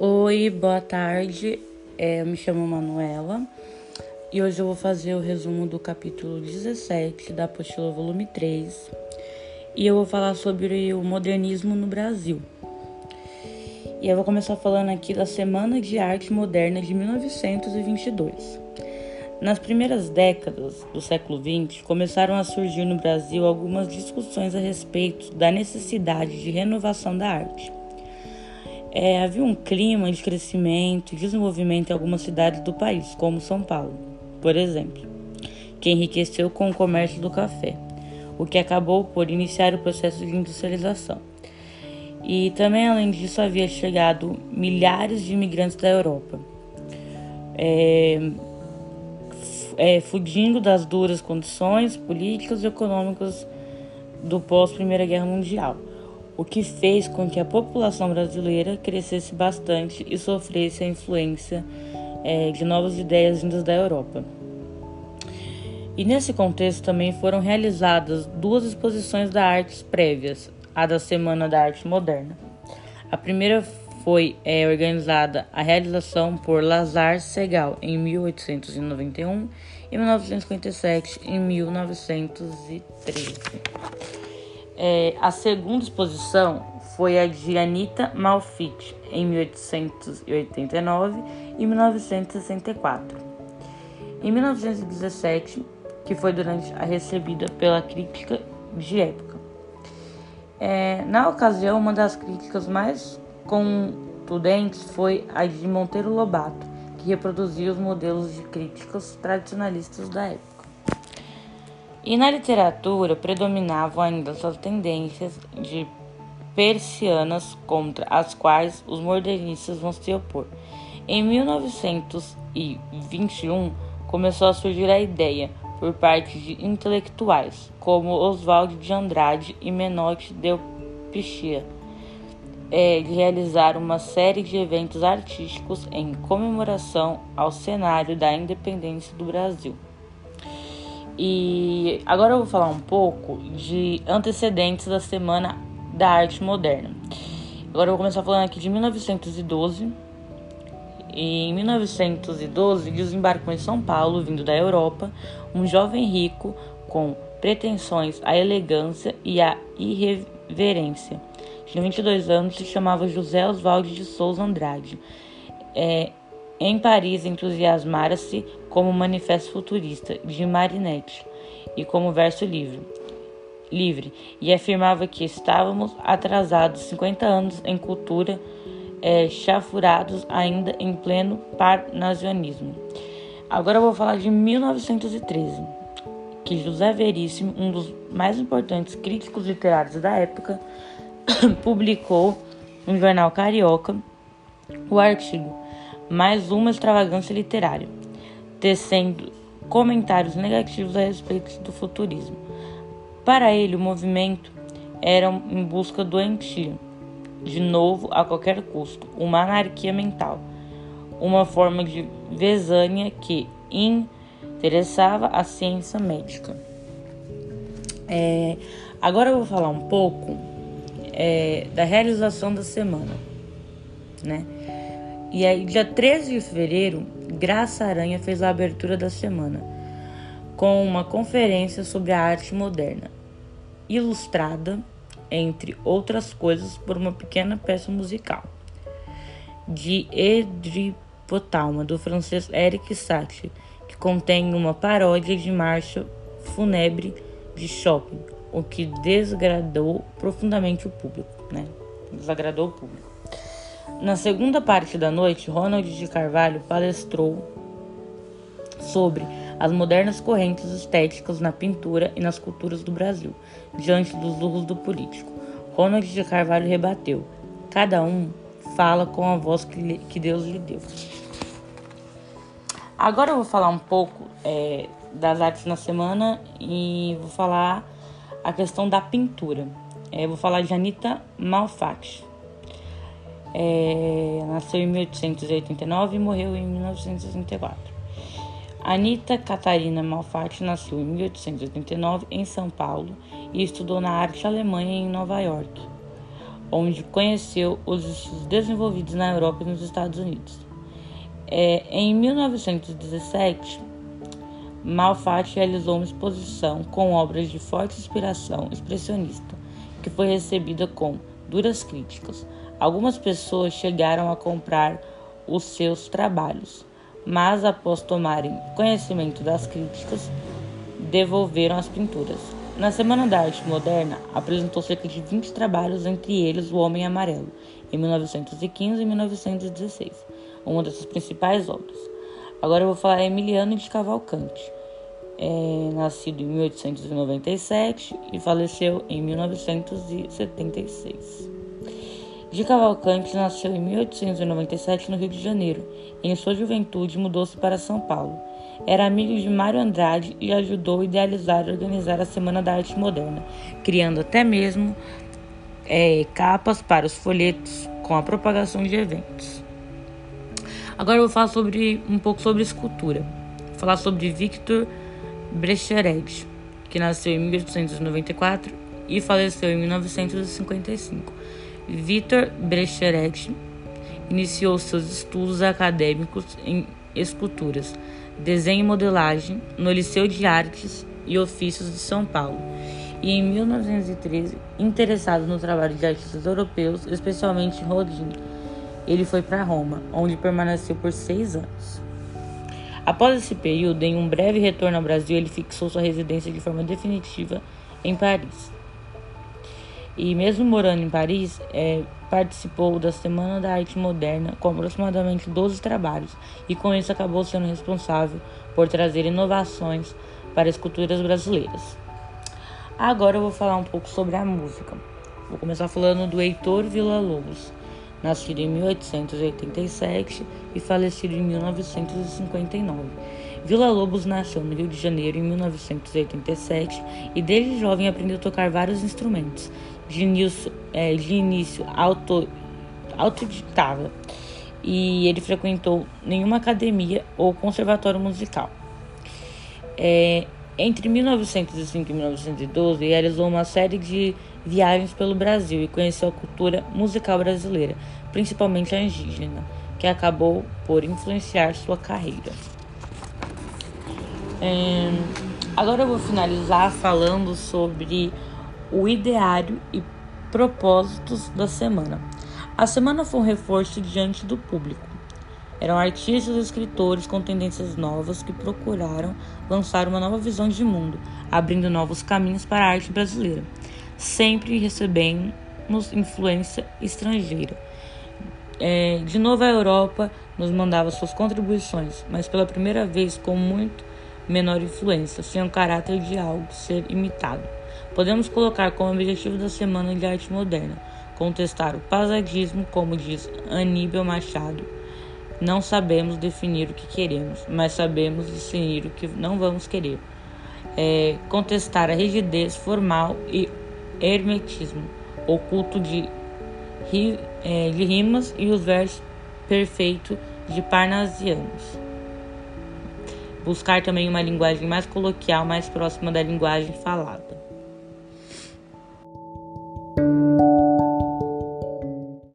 Oi, boa tarde. É, eu me chamo Manuela e hoje eu vou fazer o resumo do capítulo 17 da apostila volume 3 e eu vou falar sobre o modernismo no Brasil. E eu vou começar falando aqui da Semana de Arte Moderna de 1922. Nas primeiras décadas do século XX, começaram a surgir no Brasil algumas discussões a respeito da necessidade de renovação da arte. É, havia um clima de crescimento e desenvolvimento em algumas cidades do país, como São Paulo, por exemplo, que enriqueceu com o comércio do café, o que acabou por iniciar o processo de industrialização. E também, além disso, havia chegado milhares de imigrantes da Europa, é, é, fugindo das duras condições políticas e econômicas do pós-Primeira Guerra Mundial o que fez com que a população brasileira crescesse bastante e sofresse a influência é, de novas ideias vindas da Europa. E nesse contexto também foram realizadas duas exposições da artes prévias, a da Semana da Arte Moderna. A primeira foi é, organizada a realização por Lazar Segal em 1891 e 1957 em 1913. É, a segunda exposição foi a de Anita Malfit, em 1889 e 1964. Em 1917, que foi durante a recebida pela crítica de época. É, na ocasião, uma das críticas mais contundentes foi a de Monteiro Lobato, que reproduzia os modelos de críticas tradicionalistas da época. E na literatura predominavam ainda as tendências de persianas contra as quais os modernistas vão se opor. Em 1921 começou a surgir a ideia, por parte de intelectuais como Oswald de Andrade e Menotti Del Pichia, é, de realizar uma série de eventos artísticos em comemoração ao cenário da independência do Brasil. E agora eu vou falar um pouco de antecedentes da Semana da Arte Moderna. Agora eu vou começar falando aqui de 1912. E em 1912 desembarcou em São Paulo, vindo da Europa, um jovem rico com pretensões à elegância e à irreverência. Tinha 22 anos se chamava José Oswaldo de Souza Andrade. É, em Paris, entusiasmara-se como manifesto futurista de Marinetti e como verso livre, livre e afirmava que estávamos atrasados 50 anos em cultura, é, chafurados ainda em pleno parnasianismo. Agora eu vou falar de 1913, que José Veríssimo, um dos mais importantes críticos literários da época, publicou no jornal Carioca o artigo mais uma extravagância literária, tecendo comentários negativos a respeito do futurismo. Para ele, o movimento era em busca doentia, de novo a qualquer custo, uma anarquia mental, uma forma de vesânia que interessava a ciência médica. É, agora eu vou falar um pouco é, da realização da semana, né? E aí, dia 13 de fevereiro, Graça Aranha fez a abertura da semana com uma conferência sobre a arte moderna, ilustrada, entre outras coisas, por uma pequena peça musical de Edripotalma, do francês Eric Satie, que contém uma paródia de marcha fúnebre de Chopin, o que desagradou profundamente o público, né? Desagradou o público. Na segunda parte da noite, Ronald de Carvalho palestrou sobre as modernas correntes estéticas na pintura e nas culturas do Brasil, diante dos lujos do político. Ronald de Carvalho rebateu: cada um fala com a voz que, Deus lhe deu. Agora eu vou falar um pouco é, das artes na semana e vou falar a questão da pintura. É, vou falar de Anita Malfatti. É, nasceu em 1889 e morreu em 1964. Anita Catarina Malfatti nasceu em 1889 em São Paulo e estudou na arte alemã em Nova York. onde conheceu os estudos desenvolvidos na Europa e nos Estados Unidos. É, em 1917, Malfatti realizou uma exposição com obras de forte inspiração expressionista, que foi recebida com duras críticas. Algumas pessoas chegaram a comprar os seus trabalhos, mas após tomarem conhecimento das críticas, devolveram as pinturas. Na Semana da Arte Moderna, apresentou cerca de 20 trabalhos, entre eles O Homem Amarelo, em 1915 e 1916, uma das suas principais obras. Agora eu vou falar Emiliano de Cavalcante, é, nascido em 1897 e faleceu em 1976. De Cavalcante nasceu em 1897 no Rio de Janeiro. Em sua juventude mudou-se para São Paulo. Era amigo de Mário Andrade e ajudou a idealizar e organizar a Semana da Arte Moderna, criando até mesmo é, capas para os folhetos com a propagação de eventos. Agora eu vou falar sobre um pouco sobre escultura. Vou falar sobre Victor Brecheret, que nasceu em 1894 e faleceu em 1955. Vitor Brecheret iniciou seus estudos acadêmicos em esculturas, desenho e modelagem no Liceu de Artes e Ofícios de São Paulo. E em 1913, interessado no trabalho de artistas europeus, especialmente Rodin, ele foi para Roma, onde permaneceu por seis anos. Após esse período, em um breve retorno ao Brasil, ele fixou sua residência de forma definitiva em Paris e mesmo morando em Paris, é, participou da Semana da Arte Moderna com aproximadamente 12 trabalhos e com isso acabou sendo responsável por trazer inovações para esculturas brasileiras. Agora eu vou falar um pouco sobre a música. Vou começar falando do Heitor Villa-Lobos, nascido em 1887 e falecido em 1959. Vila Lobos nasceu no Rio de Janeiro em 1987 e desde jovem aprendeu a tocar vários instrumentos, de início, é, de início auto, autodidata e ele frequentou nenhuma academia ou conservatório musical. É, entre 1905 e 1912, realizou uma série de viagens pelo Brasil e conheceu a cultura musical brasileira, principalmente a indígena, que acabou por influenciar sua carreira. É, agora eu vou finalizar falando sobre o ideário e propósitos da semana. A semana foi um reforço diante do público. Eram artistas e escritores com tendências novas que procuraram lançar uma nova visão de mundo, abrindo novos caminhos para a arte brasileira, sempre recebendo influência estrangeira. É, de novo, a Europa nos mandava suas contribuições, mas pela primeira vez com muito menor influência, sem o caráter de algo ser imitado. Podemos colocar como objetivo da Semana de Arte Moderna contestar o paisagismo, como diz Aníbal Machado. Não sabemos definir o que queremos, mas sabemos definir o que não vamos querer. É, contestar a rigidez formal e hermetismo, o culto de, é, de rimas e os versos perfeitos de parnasianos. Buscar também uma linguagem mais coloquial, mais próxima da linguagem falada.